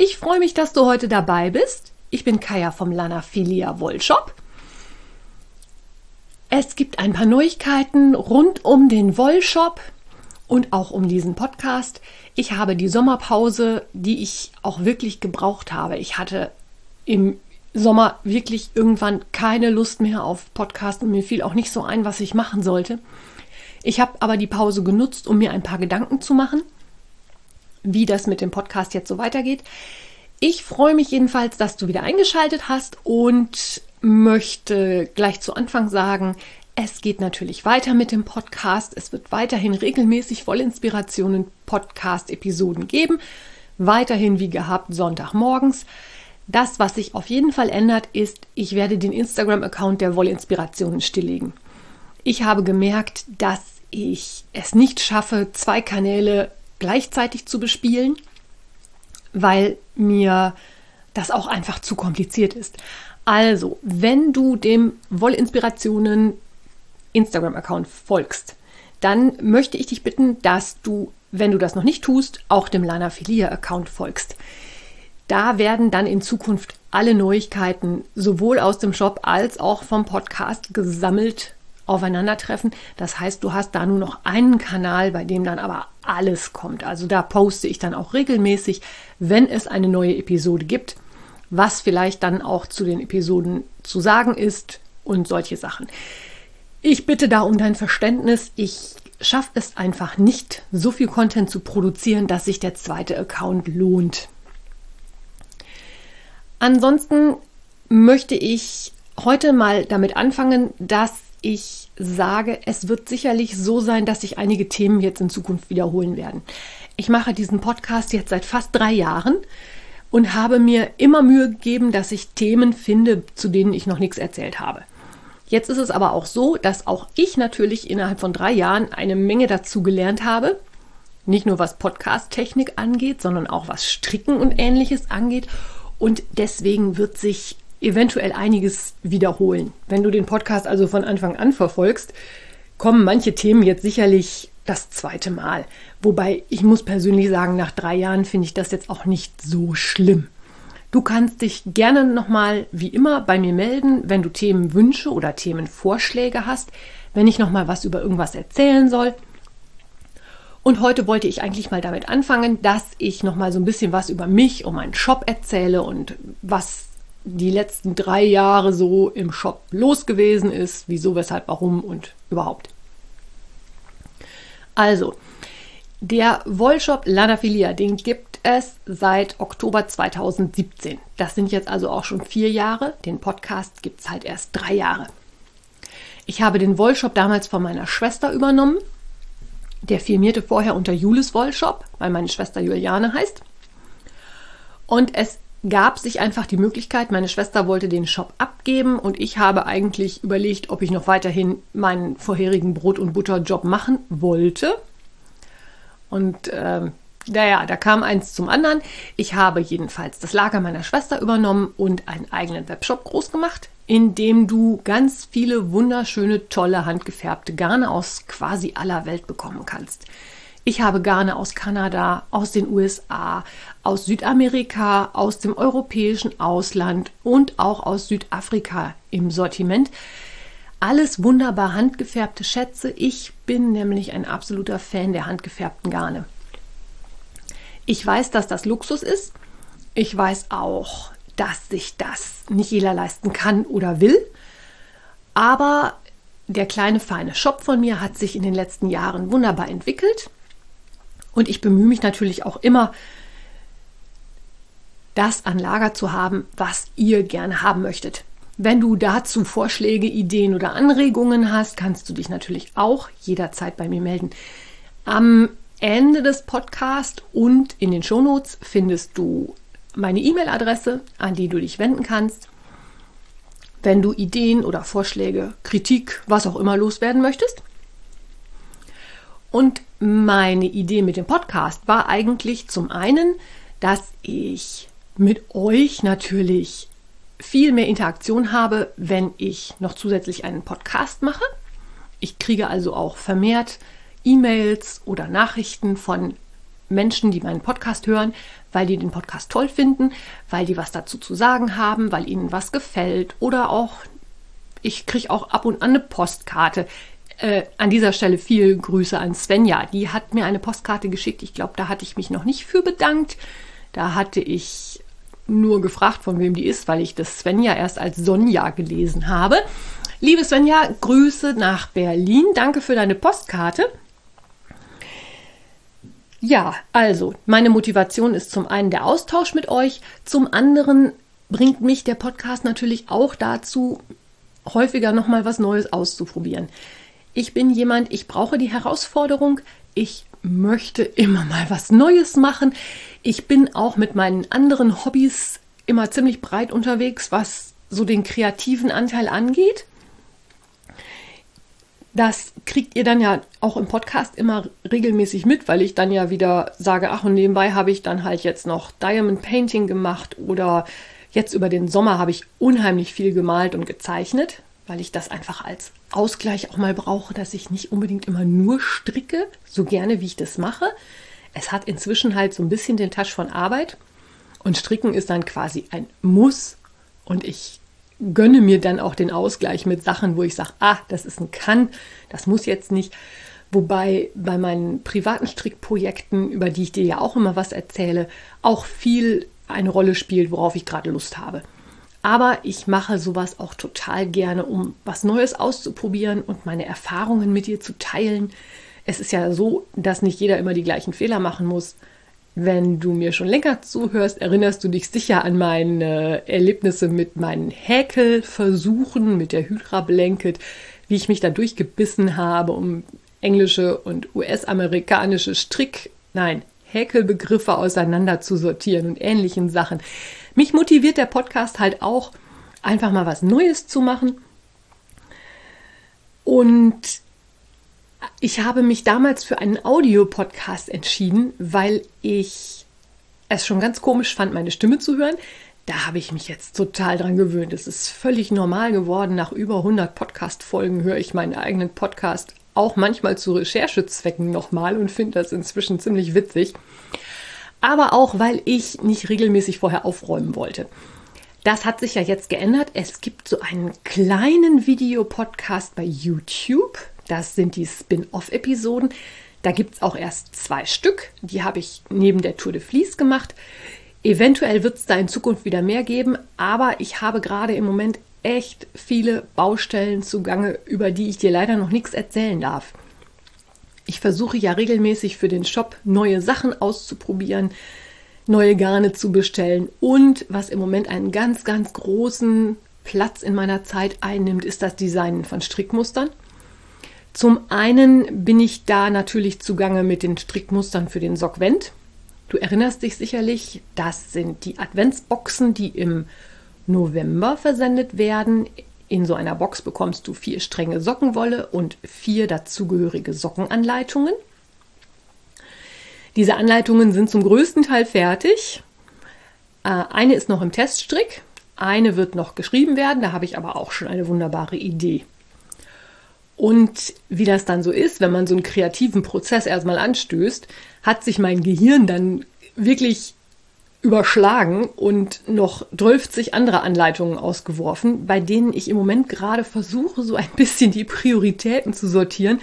Ich freue mich, dass du heute dabei bist. Ich bin Kaya vom Lanafilia Wollshop. Es gibt ein paar Neuigkeiten rund um den Wollshop und auch um diesen Podcast. Ich habe die Sommerpause, die ich auch wirklich gebraucht habe. Ich hatte im Sommer wirklich irgendwann keine Lust mehr auf Podcast und mir fiel auch nicht so ein, was ich machen sollte. Ich habe aber die Pause genutzt, um mir ein paar Gedanken zu machen wie das mit dem Podcast jetzt so weitergeht. Ich freue mich jedenfalls, dass du wieder eingeschaltet hast und möchte gleich zu Anfang sagen, es geht natürlich weiter mit dem Podcast. Es wird weiterhin regelmäßig Vollinspirationen Podcast-Episoden geben. Weiterhin wie gehabt Sonntagmorgens. Das, was sich auf jeden Fall ändert, ist, ich werde den Instagram-Account der Wollinspirationen stilllegen. Ich habe gemerkt, dass ich es nicht schaffe, zwei Kanäle gleichzeitig zu bespielen, weil mir das auch einfach zu kompliziert ist. Also, wenn du dem Wollinspirationen Instagram-Account folgst, dann möchte ich dich bitten, dass du, wenn du das noch nicht tust, auch dem Lana Filia-Account folgst. Da werden dann in Zukunft alle Neuigkeiten sowohl aus dem Shop als auch vom Podcast gesammelt aufeinandertreffen. Das heißt, du hast da nur noch einen Kanal, bei dem dann aber alles kommt. Also da poste ich dann auch regelmäßig, wenn es eine neue Episode gibt, was vielleicht dann auch zu den Episoden zu sagen ist und solche Sachen. Ich bitte da um dein Verständnis. Ich schaffe es einfach nicht, so viel Content zu produzieren, dass sich der zweite Account lohnt. Ansonsten möchte ich heute mal damit anfangen, dass ich sage, es wird sicherlich so sein, dass sich einige Themen jetzt in Zukunft wiederholen werden. Ich mache diesen Podcast jetzt seit fast drei Jahren und habe mir immer Mühe gegeben, dass ich Themen finde, zu denen ich noch nichts erzählt habe. Jetzt ist es aber auch so, dass auch ich natürlich innerhalb von drei Jahren eine Menge dazu gelernt habe. Nicht nur was Podcast-Technik angeht, sondern auch was Stricken und ähnliches angeht. Und deswegen wird sich eventuell einiges wiederholen. Wenn du den Podcast also von Anfang an verfolgst, kommen manche Themen jetzt sicherlich das zweite Mal. Wobei ich muss persönlich sagen, nach drei Jahren finde ich das jetzt auch nicht so schlimm. Du kannst dich gerne nochmal, wie immer, bei mir melden, wenn du Themenwünsche oder Themenvorschläge hast, wenn ich nochmal was über irgendwas erzählen soll. Und heute wollte ich eigentlich mal damit anfangen, dass ich nochmal so ein bisschen was über mich und meinen Shop erzähle und was die letzten drei Jahre so im Shop los gewesen ist, wieso, weshalb, warum und überhaupt. Also, der Wollshop Lanafilia, den gibt es seit Oktober 2017. Das sind jetzt also auch schon vier Jahre. Den Podcast gibt es halt erst drei Jahre. Ich habe den Wollshop damals von meiner Schwester übernommen. Der firmierte vorher unter Julis Wollshop, weil meine Schwester Juliane heißt. Und es gab sich einfach die Möglichkeit, meine Schwester wollte den Shop abgeben und ich habe eigentlich überlegt, ob ich noch weiterhin meinen vorherigen Brot- und Butterjob machen wollte. Und äh, naja, da kam eins zum anderen. Ich habe jedenfalls das Lager meiner Schwester übernommen und einen eigenen Webshop groß gemacht, in dem du ganz viele wunderschöne, tolle, handgefärbte Garne aus quasi aller Welt bekommen kannst. Ich habe Garne aus Kanada, aus den USA, aus Südamerika, aus dem europäischen Ausland und auch aus Südafrika im Sortiment. Alles wunderbar handgefärbte Schätze. Ich bin nämlich ein absoluter Fan der handgefärbten Garne. Ich weiß, dass das Luxus ist. Ich weiß auch, dass sich das nicht jeder leisten kann oder will. Aber der kleine feine Shop von mir hat sich in den letzten Jahren wunderbar entwickelt. Und ich bemühe mich natürlich auch immer, das an Lager zu haben, was ihr gerne haben möchtet. Wenn du dazu Vorschläge, Ideen oder Anregungen hast, kannst du dich natürlich auch jederzeit bei mir melden. Am Ende des Podcasts und in den Shownotes findest du meine E-Mail-Adresse, an die du dich wenden kannst, wenn du Ideen oder Vorschläge, Kritik, was auch immer loswerden möchtest. Und meine Idee mit dem Podcast war eigentlich zum einen, dass ich mit euch natürlich viel mehr Interaktion habe, wenn ich noch zusätzlich einen Podcast mache. Ich kriege also auch vermehrt E-Mails oder Nachrichten von Menschen, die meinen Podcast hören, weil die den Podcast toll finden, weil die was dazu zu sagen haben, weil ihnen was gefällt oder auch, ich kriege auch ab und an eine Postkarte. Äh, an dieser Stelle viele Grüße an Svenja. Die hat mir eine Postkarte geschickt. Ich glaube, da hatte ich mich noch nicht für bedankt. Da hatte ich nur gefragt, von wem die ist, weil ich das Svenja erst als Sonja gelesen habe. Liebe Svenja, Grüße nach Berlin. Danke für deine Postkarte. Ja, also, meine Motivation ist zum einen der Austausch mit euch, zum anderen bringt mich der Podcast natürlich auch dazu, häufiger nochmal was Neues auszuprobieren. Ich bin jemand, ich brauche die Herausforderung, ich möchte immer mal was Neues machen. Ich bin auch mit meinen anderen Hobbys immer ziemlich breit unterwegs, was so den kreativen Anteil angeht. Das kriegt ihr dann ja auch im Podcast immer regelmäßig mit, weil ich dann ja wieder sage, ach und nebenbei habe ich dann halt jetzt noch Diamond Painting gemacht oder jetzt über den Sommer habe ich unheimlich viel gemalt und gezeichnet, weil ich das einfach als Ausgleich auch mal brauche, dass ich nicht unbedingt immer nur stricke, so gerne wie ich das mache. Es hat inzwischen halt so ein bisschen den Touch von Arbeit und Stricken ist dann quasi ein Muss und ich gönne mir dann auch den Ausgleich mit Sachen, wo ich sage, ah, das ist ein Kann, das muss jetzt nicht. Wobei bei meinen privaten Strickprojekten, über die ich dir ja auch immer was erzähle, auch viel eine Rolle spielt, worauf ich gerade Lust habe. Aber ich mache sowas auch total gerne, um was Neues auszuprobieren und meine Erfahrungen mit dir zu teilen. Es ist ja so, dass nicht jeder immer die gleichen Fehler machen muss. Wenn du mir schon länger zuhörst, erinnerst du dich sicher an meine Erlebnisse mit meinen Häkelversuchen mit der Hydra Blanket, wie ich mich da durchgebissen habe, um englische und US-amerikanische Strick, nein, Häkelbegriffe auseinander und ähnlichen Sachen. Mich motiviert der Podcast halt auch, einfach mal was Neues zu machen. Und ich habe mich damals für einen Audiopodcast entschieden, weil ich es schon ganz komisch fand, meine Stimme zu hören. Da habe ich mich jetzt total dran gewöhnt. Es ist völlig normal geworden. Nach über 100 Podcast-Folgen höre ich meinen eigenen Podcast auch manchmal zu Recherchezwecken nochmal und finde das inzwischen ziemlich witzig. Aber auch, weil ich nicht regelmäßig vorher aufräumen wollte. Das hat sich ja jetzt geändert. Es gibt so einen kleinen Videopodcast bei YouTube. Das sind die Spin-off-Episoden. Da gibt es auch erst zwei Stück. Die habe ich neben der Tour de Vlies gemacht. Eventuell wird es da in Zukunft wieder mehr geben, aber ich habe gerade im Moment echt viele Baustellen zugange, über die ich dir leider noch nichts erzählen darf. Ich versuche ja regelmäßig für den Shop neue Sachen auszuprobieren, neue Garne zu bestellen und was im Moment einen ganz, ganz großen Platz in meiner Zeit einnimmt, ist das Designen von Strickmustern. Zum einen bin ich da natürlich zugange mit den Strickmustern für den Sockvent. Du erinnerst dich sicherlich, das sind die Adventsboxen, die im November versendet werden. In so einer Box bekommst du vier Stränge Sockenwolle und vier dazugehörige Sockenanleitungen. Diese Anleitungen sind zum größten Teil fertig. Äh, eine ist noch im Teststrick, eine wird noch geschrieben werden, da habe ich aber auch schon eine wunderbare Idee. Und wie das dann so ist, wenn man so einen kreativen Prozess erstmal anstößt, hat sich mein Gehirn dann wirklich überschlagen und noch 12 andere Anleitungen ausgeworfen, bei denen ich im Moment gerade versuche, so ein bisschen die Prioritäten zu sortieren,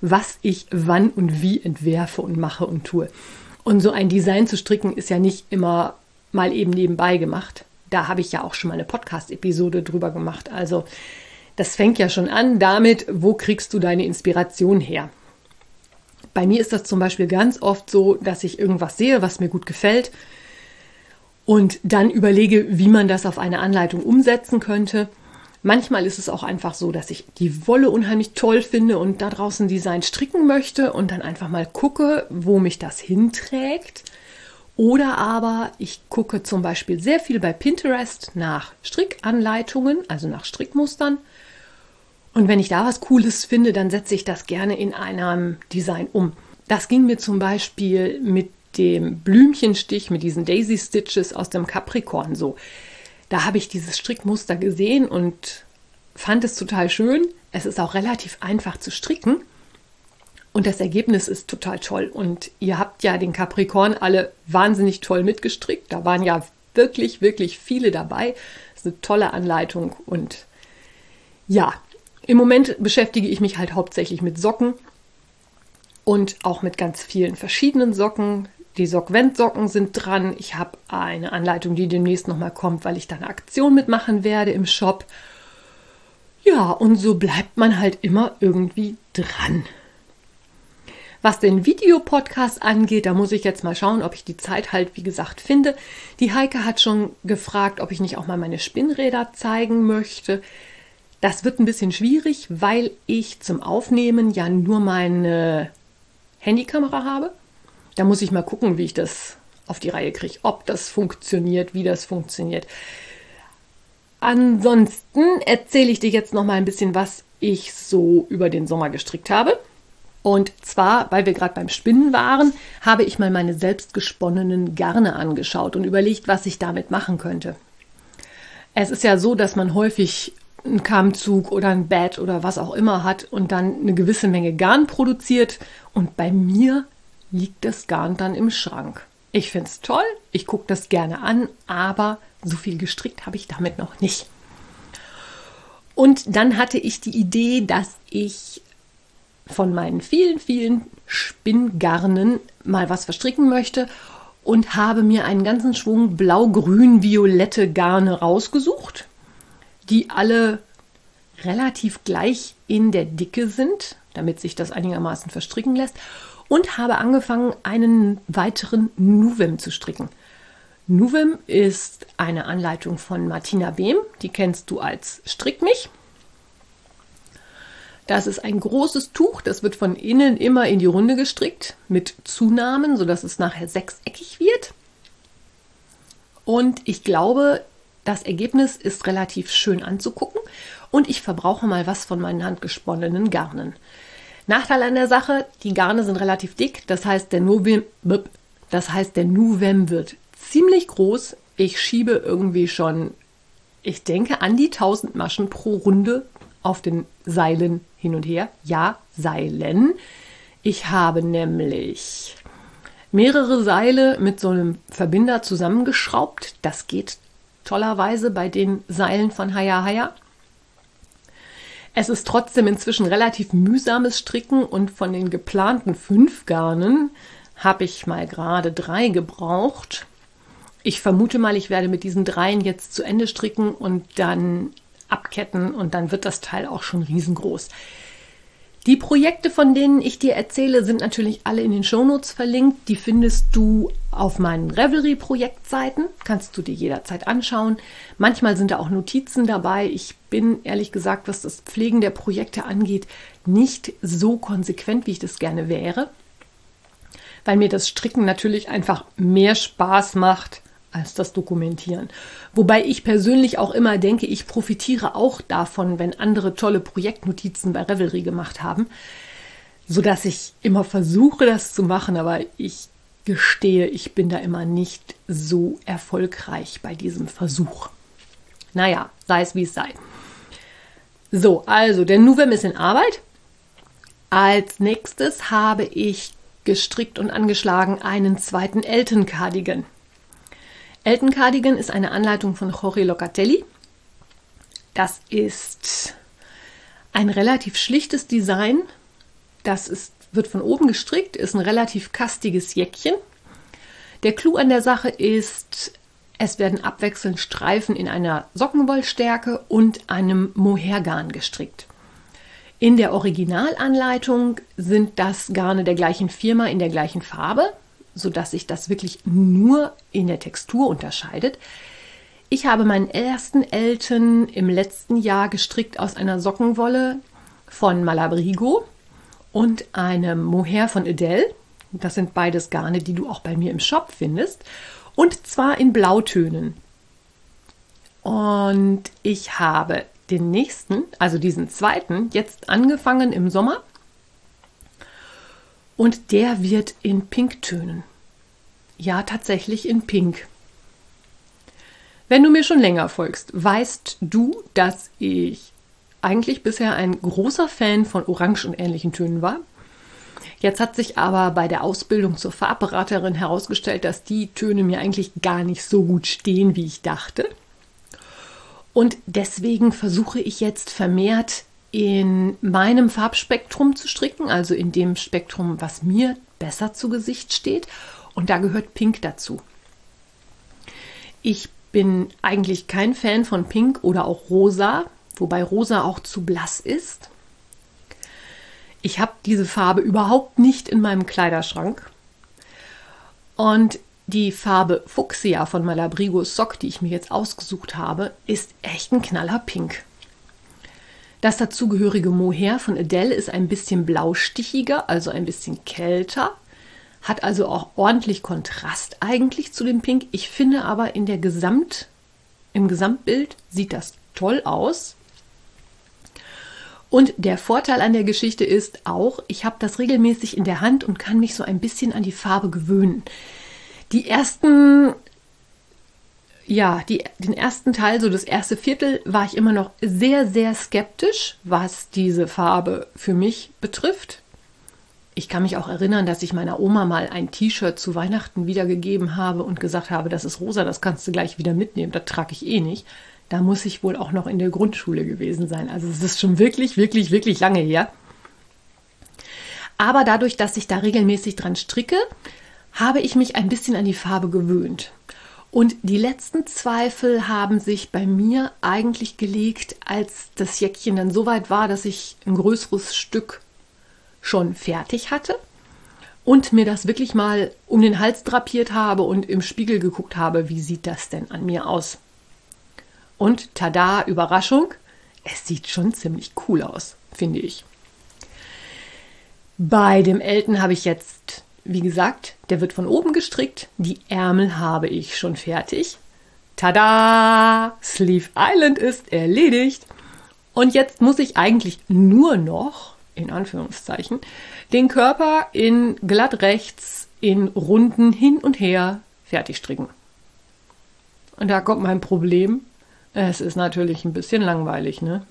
was ich wann und wie entwerfe und mache und tue. Und so ein Design zu stricken ist ja nicht immer mal eben nebenbei gemacht. Da habe ich ja auch schon mal eine Podcast-Episode drüber gemacht. Also das fängt ja schon an damit, wo kriegst du deine Inspiration her? Bei mir ist das zum Beispiel ganz oft so, dass ich irgendwas sehe, was mir gut gefällt und dann überlege, wie man das auf eine Anleitung umsetzen könnte. Manchmal ist es auch einfach so, dass ich die Wolle unheimlich toll finde und da draußen Design stricken möchte und dann einfach mal gucke, wo mich das hinträgt. Oder aber ich gucke zum Beispiel sehr viel bei Pinterest nach Strickanleitungen, also nach Strickmustern. Und wenn ich da was Cooles finde, dann setze ich das gerne in einem Design um. Das ging mir zum Beispiel mit dem Blümchenstich, mit diesen Daisy Stitches aus dem Capricorn so. Da habe ich dieses Strickmuster gesehen und fand es total schön. Es ist auch relativ einfach zu stricken. Und das Ergebnis ist total toll. Und ihr habt ja den Capricorn alle wahnsinnig toll mitgestrickt. Da waren ja wirklich, wirklich viele dabei. Das ist eine tolle Anleitung. Und ja, im Moment beschäftige ich mich halt hauptsächlich mit Socken und auch mit ganz vielen verschiedenen Socken. Die Sockvent-Socken sind dran. Ich habe eine Anleitung, die demnächst nochmal kommt, weil ich da eine Aktion mitmachen werde im Shop. Ja, und so bleibt man halt immer irgendwie dran. Was den Videopodcast angeht, da muss ich jetzt mal schauen, ob ich die Zeit halt, wie gesagt, finde. Die Heike hat schon gefragt, ob ich nicht auch mal meine Spinnräder zeigen möchte. Das wird ein bisschen schwierig, weil ich zum Aufnehmen ja nur meine Handykamera habe. Da muss ich mal gucken, wie ich das auf die Reihe kriege, ob das funktioniert, wie das funktioniert. Ansonsten erzähle ich dir jetzt noch mal ein bisschen, was ich so über den Sommer gestrickt habe. Und zwar, weil wir gerade beim Spinnen waren, habe ich mal meine selbstgesponnenen Garne angeschaut und überlegt, was ich damit machen könnte. Es ist ja so, dass man häufig einen Kammzug oder ein Bett oder was auch immer hat und dann eine gewisse Menge Garn produziert. Und bei mir liegt das Garn dann im Schrank. Ich finde es toll, ich gucke das gerne an, aber so viel gestrickt habe ich damit noch nicht. Und dann hatte ich die Idee, dass ich von meinen vielen, vielen Spinngarnen mal was verstricken möchte und habe mir einen ganzen Schwung blau-grün-violette Garne rausgesucht, die alle relativ gleich in der Dicke sind, damit sich das einigermaßen verstricken lässt und habe angefangen, einen weiteren Nuvem zu stricken. Nuvem ist eine Anleitung von Martina Behm, die kennst du als Strickmich. Das ist ein großes Tuch, das wird von innen immer in die Runde gestrickt mit Zunahmen, sodass es nachher sechseckig wird. Und ich glaube, das Ergebnis ist relativ schön anzugucken und ich verbrauche mal was von meinen handgesponnenen Garnen. Nachteil an der Sache, die Garne sind relativ dick, das heißt der Novem, das heißt der Nuvem wird ziemlich groß. Ich schiebe irgendwie schon, ich denke, an die 1000 Maschen pro Runde auf den Seilen hin und her. Ja, Seilen. Ich habe nämlich mehrere Seile mit so einem Verbinder zusammengeschraubt. Das geht tollerweise bei den Seilen von Haya Haya. Es ist trotzdem inzwischen relativ mühsames Stricken und von den geplanten fünf Garnen habe ich mal gerade drei gebraucht. Ich vermute mal, ich werde mit diesen dreien jetzt zu Ende stricken und dann abketten und dann wird das Teil auch schon riesengroß. Die Projekte, von denen ich dir erzähle, sind natürlich alle in den Shownotes verlinkt. Die findest du auf meinen Revelry-Projektseiten. Kannst du dir jederzeit anschauen. Manchmal sind da auch Notizen dabei. Ich bin ehrlich gesagt, was das Pflegen der Projekte angeht, nicht so konsequent, wie ich das gerne wäre. Weil mir das Stricken natürlich einfach mehr Spaß macht als das Dokumentieren. Wobei ich persönlich auch immer denke, ich profitiere auch davon, wenn andere tolle Projektnotizen bei Revelry gemacht haben, sodass ich immer versuche, das zu machen, aber ich gestehe, ich bin da immer nicht so erfolgreich bei diesem Versuch. Naja, sei es wie es sei. So, also der Nuvem ist in Arbeit. Als nächstes habe ich gestrickt und angeschlagen einen zweiten Eltern-Cardigan. Elton Cardigan ist eine Anleitung von Jorge Locatelli. Das ist ein relativ schlichtes Design. Das ist, wird von oben gestrickt, ist ein relativ kastiges Jäckchen. Der Clou an der Sache ist, es werden abwechselnd Streifen in einer Sockenwollstärke und einem Mohairgarn gestrickt. In der Originalanleitung sind das Garne der gleichen Firma in der gleichen Farbe sodass sich das wirklich nur in der Textur unterscheidet. Ich habe meinen ersten Elten im letzten Jahr gestrickt aus einer Sockenwolle von Malabrigo und einem Mohair von Edel. Das sind beides Garne, die du auch bei mir im Shop findest. Und zwar in Blautönen. Und ich habe den nächsten, also diesen zweiten, jetzt angefangen im Sommer. Und der wird in Pinktönen. Ja, tatsächlich in Pink. Wenn du mir schon länger folgst, weißt du, dass ich eigentlich bisher ein großer Fan von Orange und ähnlichen Tönen war. Jetzt hat sich aber bei der Ausbildung zur Farbberaterin herausgestellt, dass die Töne mir eigentlich gar nicht so gut stehen, wie ich dachte. Und deswegen versuche ich jetzt vermehrt in meinem Farbspektrum zu stricken, also in dem Spektrum, was mir besser zu Gesicht steht. Und da gehört Pink dazu. Ich bin eigentlich kein Fan von Pink oder auch Rosa, wobei Rosa auch zu blass ist. Ich habe diese Farbe überhaupt nicht in meinem Kleiderschrank. Und die Farbe Fuchsia von Malabrigo Sock, die ich mir jetzt ausgesucht habe, ist echt ein knaller Pink. Das dazugehörige Mohair von Adele ist ein bisschen blaustichiger, also ein bisschen kälter, hat also auch ordentlich Kontrast eigentlich zu dem Pink. Ich finde aber in der Gesamt, im Gesamtbild sieht das toll aus. Und der Vorteil an der Geschichte ist auch, ich habe das regelmäßig in der Hand und kann mich so ein bisschen an die Farbe gewöhnen. Die ersten, ja, die, den ersten Teil, so das erste Viertel, war ich immer noch sehr, sehr skeptisch, was diese Farbe für mich betrifft. Ich kann mich auch erinnern, dass ich meiner Oma mal ein T-Shirt zu Weihnachten wiedergegeben habe und gesagt habe, das ist rosa, das kannst du gleich wieder mitnehmen, das trage ich eh nicht. Da muss ich wohl auch noch in der Grundschule gewesen sein. Also es ist schon wirklich, wirklich, wirklich lange her. Aber dadurch, dass ich da regelmäßig dran stricke, habe ich mich ein bisschen an die Farbe gewöhnt. Und die letzten Zweifel haben sich bei mir eigentlich gelegt, als das Jäckchen dann so weit war, dass ich ein größeres Stück schon fertig hatte und mir das wirklich mal um den Hals drapiert habe und im Spiegel geguckt habe, wie sieht das denn an mir aus. Und tada, Überraschung, es sieht schon ziemlich cool aus, finde ich. Bei dem Elten habe ich jetzt wie gesagt, der wird von oben gestrickt. Die Ärmel habe ich schon fertig. Tada! Sleeve Island ist erledigt. Und jetzt muss ich eigentlich nur noch, in Anführungszeichen, den Körper in glatt rechts, in Runden hin und her fertig stricken. Und da kommt mein Problem. Es ist natürlich ein bisschen langweilig, ne?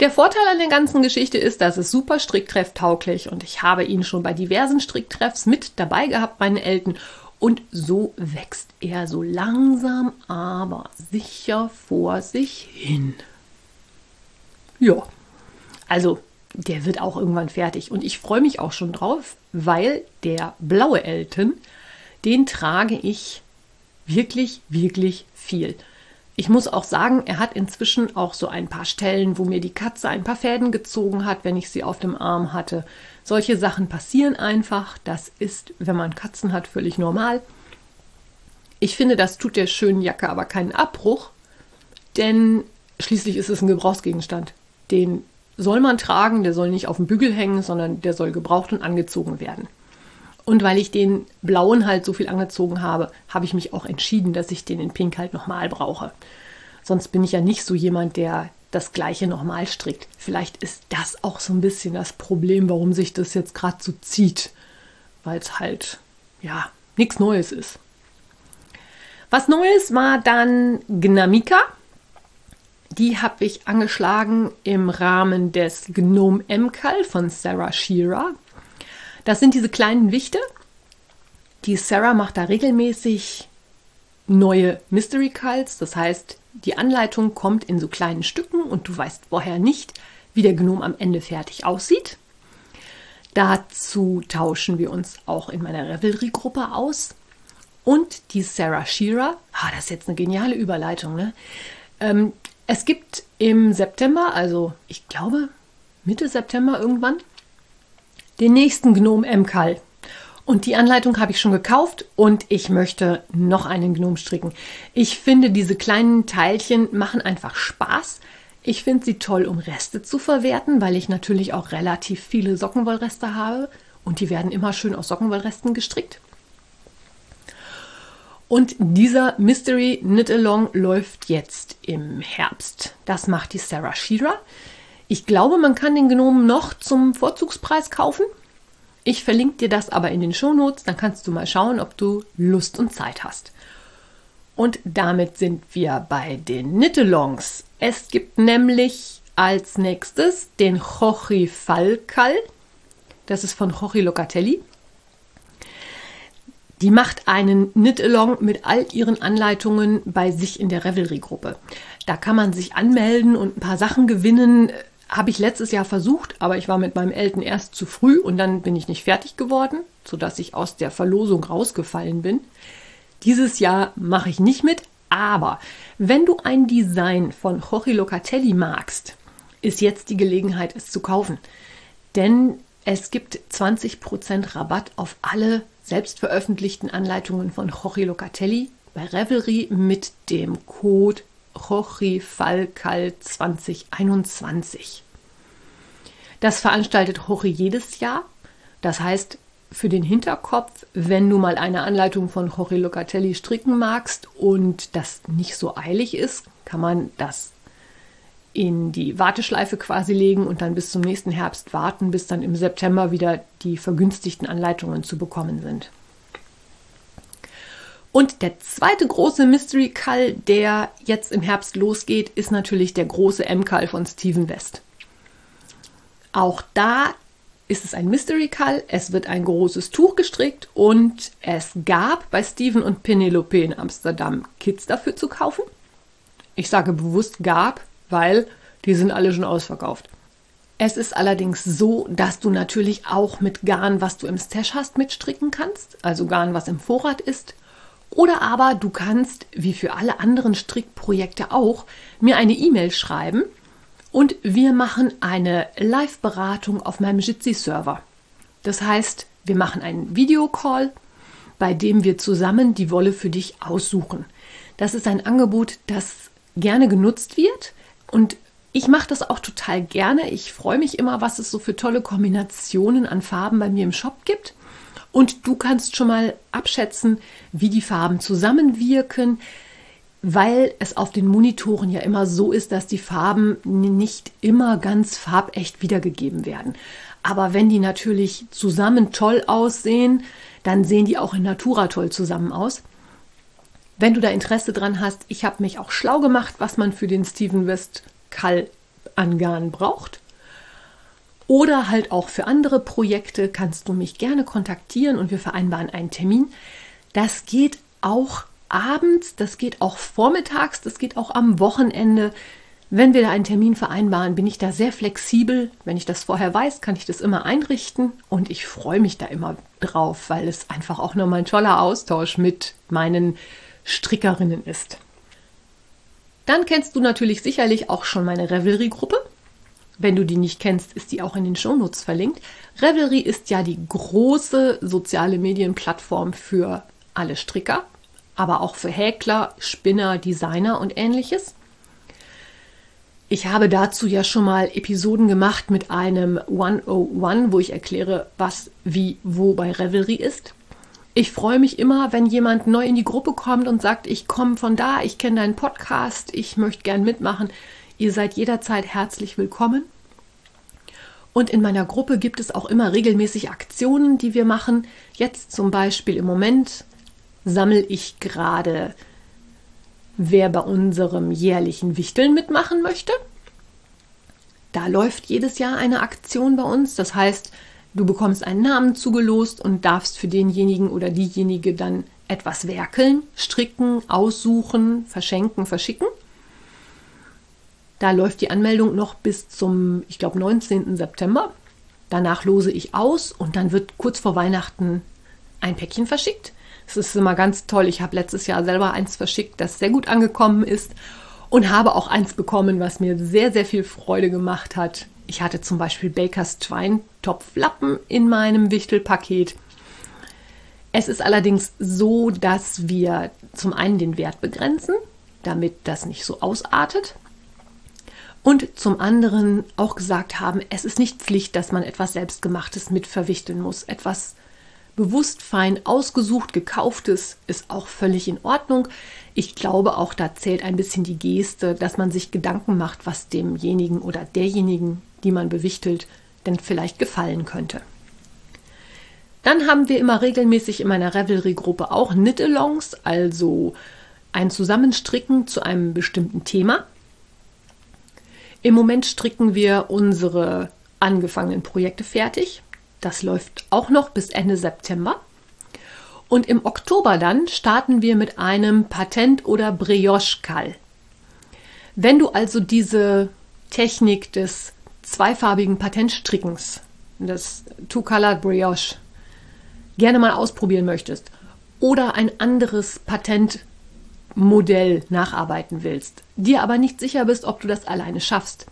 Der Vorteil an der ganzen Geschichte ist, dass es super stricktrefftauglich und ich habe ihn schon bei diversen Stricktreffs mit dabei gehabt, meinen Elten. Und so wächst er so langsam, aber sicher vor sich hin. Ja, also der wird auch irgendwann fertig und ich freue mich auch schon drauf, weil der blaue Elten, den trage ich wirklich, wirklich viel. Ich muss auch sagen, er hat inzwischen auch so ein paar Stellen, wo mir die Katze ein paar Fäden gezogen hat, wenn ich sie auf dem Arm hatte. Solche Sachen passieren einfach. Das ist, wenn man Katzen hat, völlig normal. Ich finde, das tut der schönen Jacke aber keinen Abbruch, denn schließlich ist es ein Gebrauchsgegenstand. Den soll man tragen, der soll nicht auf dem Bügel hängen, sondern der soll gebraucht und angezogen werden. Und weil ich den blauen halt so viel angezogen habe, habe ich mich auch entschieden, dass ich den in Pink halt nochmal brauche. Sonst bin ich ja nicht so jemand, der das gleiche nochmal strickt. Vielleicht ist das auch so ein bisschen das Problem, warum sich das jetzt gerade so zieht. Weil es halt, ja, nichts Neues ist. Was Neues war dann Gnamika. Die habe ich angeschlagen im Rahmen des Gnome MCAL von Sarah Shearer. Das sind diese kleinen Wichte. Die Sarah macht da regelmäßig neue Mystery Cults. Das heißt, die Anleitung kommt in so kleinen Stücken und du weißt vorher nicht, wie der Gnom am Ende fertig aussieht. Dazu tauschen wir uns auch in meiner Revelry-Gruppe aus. Und die Sarah Shearer, ah, das ist jetzt eine geniale Überleitung, ne? Ähm, es gibt im September, also ich glaube Mitte September irgendwann, den nächsten Gnome MKAL. Und die Anleitung habe ich schon gekauft und ich möchte noch einen Gnome stricken. Ich finde, diese kleinen Teilchen machen einfach Spaß. Ich finde sie toll, um Reste zu verwerten, weil ich natürlich auch relativ viele Sockenwollreste habe und die werden immer schön aus Sockenwollresten gestrickt. Und dieser Mystery Knit Along läuft jetzt im Herbst. Das macht die Sarah Shearer. Ich glaube, man kann den Gnomen noch zum Vorzugspreis kaufen. Ich verlinke dir das aber in den Shownotes, dann kannst du mal schauen, ob du Lust und Zeit hast. Und damit sind wir bei den Knit-Alongs. Es gibt nämlich als nächstes den Jochi Falkal. Das ist von Jochi Locatelli. Die macht einen Knit-Along mit all ihren Anleitungen bei sich in der Revelry-Gruppe. Da kann man sich anmelden und ein paar Sachen gewinnen. Habe ich letztes Jahr versucht, aber ich war mit meinem Elten erst zu früh und dann bin ich nicht fertig geworden, sodass ich aus der Verlosung rausgefallen bin. Dieses Jahr mache ich nicht mit, aber wenn du ein Design von Jorge Locatelli magst, ist jetzt die Gelegenheit, es zu kaufen. Denn es gibt 20% Rabatt auf alle selbstveröffentlichten Anleitungen von Jorge Locatelli bei Revelry mit dem Code JorgeFalcal2021. Das veranstaltet Jorge jedes Jahr. Das heißt, für den Hinterkopf, wenn du mal eine Anleitung von Jorge Locatelli stricken magst und das nicht so eilig ist, kann man das in die Warteschleife quasi legen und dann bis zum nächsten Herbst warten, bis dann im September wieder die vergünstigten Anleitungen zu bekommen sind. Und der zweite große Mystery Call, der jetzt im Herbst losgeht, ist natürlich der große M-Call von Steven West. Auch da ist es ein Mystery Call. Es wird ein großes Tuch gestrickt und es gab bei Steven und Penelope in Amsterdam Kits dafür zu kaufen. Ich sage bewusst gab, weil die sind alle schon ausverkauft. Es ist allerdings so, dass du natürlich auch mit Garn, was du im Stash hast, mitstricken kannst, also Garn, was im Vorrat ist. Oder aber du kannst, wie für alle anderen Strickprojekte auch, mir eine E-Mail schreiben und wir machen eine Live-Beratung auf meinem Jitsi-Server. Das heißt, wir machen einen Videocall, bei dem wir zusammen die Wolle für dich aussuchen. Das ist ein Angebot, das gerne genutzt wird und ich mache das auch total gerne. Ich freue mich immer, was es so für tolle Kombinationen an Farben bei mir im Shop gibt. Und du kannst schon mal abschätzen, wie die Farben zusammenwirken, weil es auf den Monitoren ja immer so ist, dass die Farben nicht immer ganz farbecht wiedergegeben werden. Aber wenn die natürlich zusammen toll aussehen, dann sehen die auch in Natura toll zusammen aus. Wenn du da Interesse dran hast, ich habe mich auch schlau gemacht, was man für den Steven West Kall an Garn braucht. Oder halt auch für andere Projekte kannst du mich gerne kontaktieren und wir vereinbaren einen Termin. Das geht auch abends, das geht auch vormittags, das geht auch am Wochenende. Wenn wir da einen Termin vereinbaren, bin ich da sehr flexibel. Wenn ich das vorher weiß, kann ich das immer einrichten und ich freue mich da immer drauf, weil es einfach auch nochmal ein toller Austausch mit meinen Strickerinnen ist. Dann kennst du natürlich sicherlich auch schon meine Revelry-Gruppe. Wenn du die nicht kennst, ist die auch in den Shownotes verlinkt. Revelry ist ja die große soziale Medienplattform für alle Stricker aber auch für Häkler, Spinner, Designer und ähnliches. Ich habe dazu ja schon mal Episoden gemacht mit einem 101, wo ich erkläre, was, wie, wo bei Revelry ist. Ich freue mich immer, wenn jemand neu in die Gruppe kommt und sagt, ich komme von da, ich kenne deinen Podcast, ich möchte gern mitmachen. Ihr seid jederzeit herzlich willkommen. Und in meiner Gruppe gibt es auch immer regelmäßig Aktionen, die wir machen. Jetzt zum Beispiel im Moment sammle ich gerade, wer bei unserem jährlichen Wichteln mitmachen möchte. Da läuft jedes Jahr eine Aktion bei uns. Das heißt, du bekommst einen Namen zugelost und darfst für denjenigen oder diejenige dann etwas werkeln, stricken, aussuchen, verschenken, verschicken. Da läuft die Anmeldung noch bis zum, ich glaube, 19. September. Danach lose ich aus und dann wird kurz vor Weihnachten ein Päckchen verschickt. Es ist immer ganz toll. Ich habe letztes Jahr selber eins verschickt, das sehr gut angekommen ist und habe auch eins bekommen, was mir sehr, sehr viel Freude gemacht hat. Ich hatte zum Beispiel Bakers Twine Topflappen in meinem Wichtelpaket. Es ist allerdings so, dass wir zum einen den Wert begrenzen, damit das nicht so ausartet. Und zum anderen auch gesagt haben, es ist nicht Pflicht, dass man etwas Selbstgemachtes mit verwichteln muss. Etwas bewusst fein ausgesucht, gekauftes ist auch völlig in Ordnung. Ich glaube auch, da zählt ein bisschen die Geste, dass man sich Gedanken macht, was demjenigen oder derjenigen, die man bewichtelt, denn vielleicht gefallen könnte. Dann haben wir immer regelmäßig in meiner Revelry-Gruppe auch Knit-Alongs, also ein Zusammenstricken zu einem bestimmten Thema. Im Moment stricken wir unsere angefangenen Projekte fertig. Das läuft auch noch bis Ende September. Und im Oktober dann starten wir mit einem Patent- oder Brioche-Kall. Wenn du also diese Technik des zweifarbigen Patentstrickens, das Two-Colored Brioche, gerne mal ausprobieren möchtest oder ein anderes Patent Modell nacharbeiten willst, dir aber nicht sicher bist, ob du das alleine schaffst,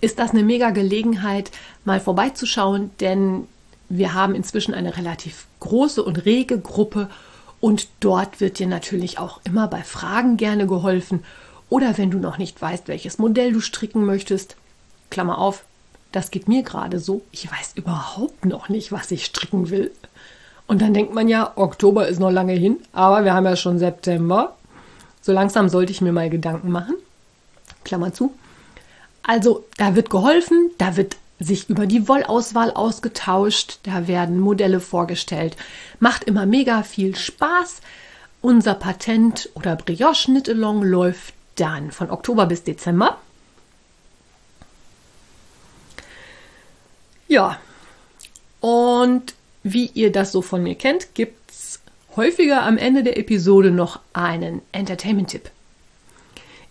ist das eine mega Gelegenheit, mal vorbeizuschauen, denn wir haben inzwischen eine relativ große und rege Gruppe und dort wird dir natürlich auch immer bei Fragen gerne geholfen oder wenn du noch nicht weißt, welches Modell du stricken möchtest. Klammer auf, das geht mir gerade so. Ich weiß überhaupt noch nicht, was ich stricken will. Und dann denkt man ja, Oktober ist noch lange hin, aber wir haben ja schon September. So langsam sollte ich mir mal Gedanken machen. Klammer zu. Also, da wird geholfen, da wird sich über die Wollauswahl ausgetauscht, da werden Modelle vorgestellt. Macht immer mega viel Spaß. Unser Patent oder Brioche Knit-Along läuft dann von Oktober bis Dezember. Ja, und wie ihr das so von mir kennt, gibt häufiger am Ende der Episode noch einen Entertainment-Tipp.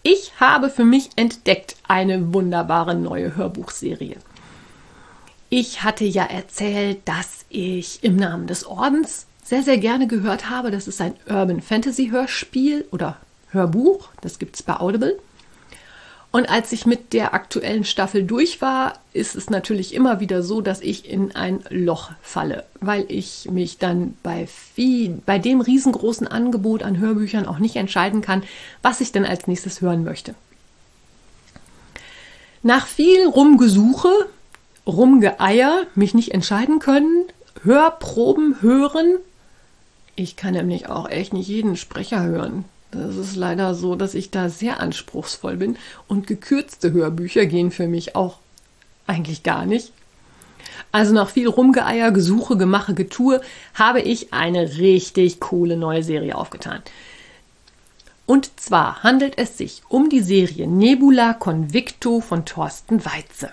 Ich habe für mich entdeckt eine wunderbare neue Hörbuchserie. Ich hatte ja erzählt, dass ich im Namen des Ordens sehr, sehr gerne gehört habe. Das ist ein Urban Fantasy Hörspiel oder Hörbuch. Das gibt es bei Audible. Und als ich mit der aktuellen Staffel durch war, ist es natürlich immer wieder so, dass ich in ein Loch falle, weil ich mich dann bei, viel, bei dem riesengroßen Angebot an Hörbüchern auch nicht entscheiden kann, was ich denn als nächstes hören möchte. Nach viel Rumgesuche, Rumgeeier, mich nicht entscheiden können, Hörproben hören. Ich kann nämlich auch echt nicht jeden Sprecher hören. Das ist leider so, dass ich da sehr anspruchsvoll bin und gekürzte Hörbücher gehen für mich auch eigentlich gar nicht. Also nach viel Rumgeeier, Gesuche, Gemache, Getue habe ich eine richtig coole neue Serie aufgetan. Und zwar handelt es sich um die Serie Nebula Convicto von Thorsten Weitze.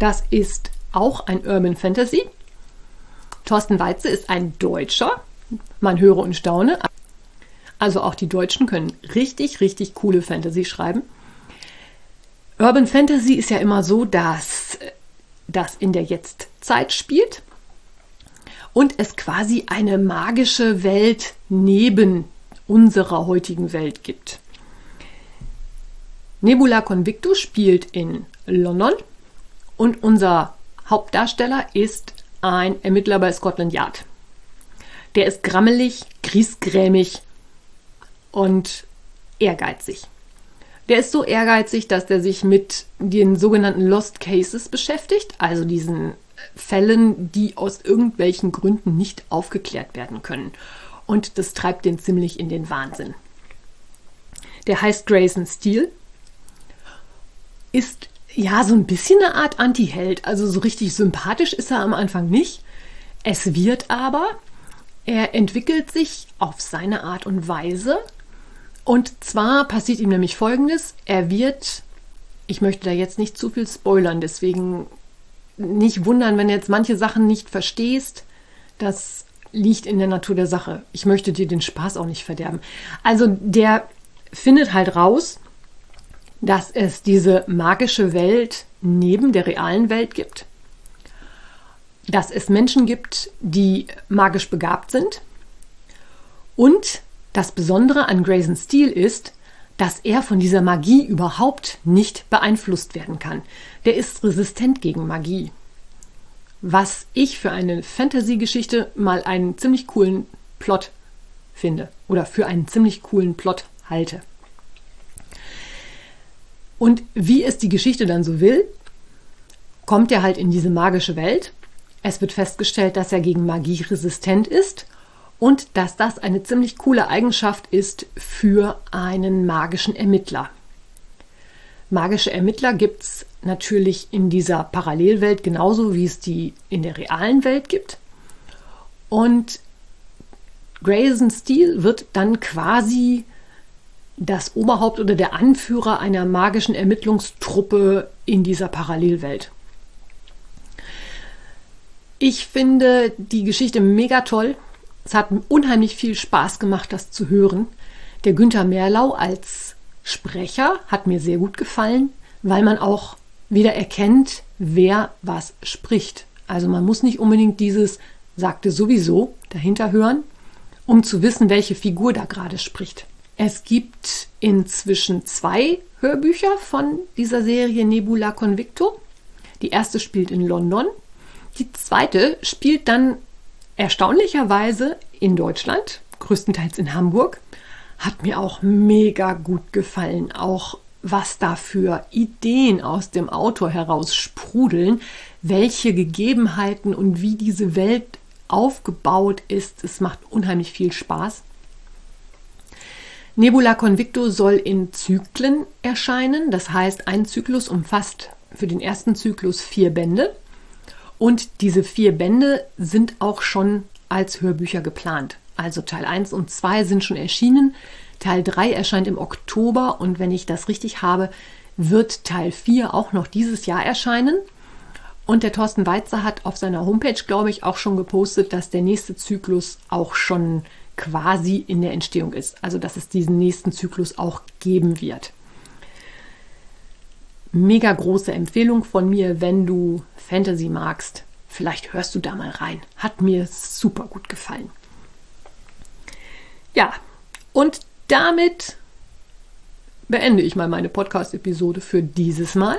Das ist auch ein Urban Fantasy. Thorsten Weitze ist ein Deutscher. Man höre und staune. Also auch die Deutschen können richtig, richtig coole Fantasy schreiben. Urban Fantasy ist ja immer so, dass das in der Jetztzeit spielt und es quasi eine magische Welt neben unserer heutigen Welt gibt. Nebula Convictus spielt in London und unser Hauptdarsteller ist ein Ermittler bei Scotland Yard. Der ist grammelig, griesgrämig und ehrgeizig. Der ist so ehrgeizig, dass der sich mit den sogenannten Lost Cases beschäftigt, also diesen Fällen, die aus irgendwelchen Gründen nicht aufgeklärt werden können. Und das treibt den ziemlich in den Wahnsinn. Der heißt Grayson Steele, ist ja so ein bisschen eine Art Anti-Held. Also so richtig sympathisch ist er am Anfang nicht. Es wird aber, er entwickelt sich auf seine Art und Weise und zwar passiert ihm nämlich Folgendes. Er wird, ich möchte da jetzt nicht zu viel spoilern, deswegen nicht wundern, wenn du jetzt manche Sachen nicht verstehst. Das liegt in der Natur der Sache. Ich möchte dir den Spaß auch nicht verderben. Also der findet halt raus, dass es diese magische Welt neben der realen Welt gibt. Dass es Menschen gibt, die magisch begabt sind. Und das Besondere an Grayson Steele ist, dass er von dieser Magie überhaupt nicht beeinflusst werden kann. Der ist resistent gegen Magie. Was ich für eine Fantasy-Geschichte mal einen ziemlich coolen Plot finde oder für einen ziemlich coolen Plot halte. Und wie es die Geschichte dann so will, kommt er halt in diese magische Welt. Es wird festgestellt, dass er gegen Magie resistent ist und dass das eine ziemlich coole Eigenschaft ist für einen magischen Ermittler. Magische Ermittler gibt es natürlich in dieser Parallelwelt genauso, wie es die in der realen Welt gibt. Und Grayson Steele wird dann quasi das Oberhaupt oder der Anführer einer magischen Ermittlungstruppe in dieser Parallelwelt. Ich finde die Geschichte mega toll. Es hat unheimlich viel Spaß gemacht, das zu hören. Der Günther Merlau als Sprecher hat mir sehr gut gefallen, weil man auch wieder erkennt, wer was spricht. Also man muss nicht unbedingt dieses sagte sowieso dahinter hören, um zu wissen, welche Figur da gerade spricht. Es gibt inzwischen zwei Hörbücher von dieser Serie Nebula Convicto. Die erste spielt in London. Die zweite spielt dann erstaunlicherweise in Deutschland, größtenteils in Hamburg. Hat mir auch mega gut gefallen. Auch was da für Ideen aus dem Autor heraus sprudeln, welche Gegebenheiten und wie diese Welt aufgebaut ist. Es macht unheimlich viel Spaß. Nebula Convicto soll in Zyklen erscheinen. Das heißt, ein Zyklus umfasst für den ersten Zyklus vier Bände. Und diese vier Bände sind auch schon als Hörbücher geplant. Also Teil 1 und 2 sind schon erschienen. Teil 3 erscheint im Oktober und wenn ich das richtig habe, wird Teil 4 auch noch dieses Jahr erscheinen. Und der Thorsten Weitzer hat auf seiner Homepage, glaube ich, auch schon gepostet, dass der nächste Zyklus auch schon quasi in der Entstehung ist. Also dass es diesen nächsten Zyklus auch geben wird. Mega große Empfehlung von mir, wenn du Fantasy magst. Vielleicht hörst du da mal rein. Hat mir super gut gefallen. Ja, und damit beende ich mal meine Podcast-Episode für dieses Mal.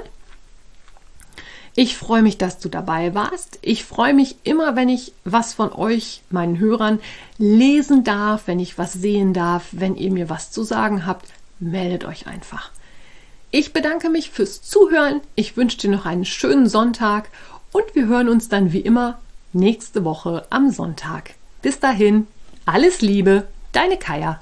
Ich freue mich, dass du dabei warst. Ich freue mich immer, wenn ich was von euch, meinen Hörern, lesen darf, wenn ich was sehen darf, wenn ihr mir was zu sagen habt. Meldet euch einfach. Ich bedanke mich fürs Zuhören. Ich wünsche dir noch einen schönen Sonntag und wir hören uns dann wie immer nächste Woche am Sonntag. Bis dahin, alles Liebe, deine Kaya.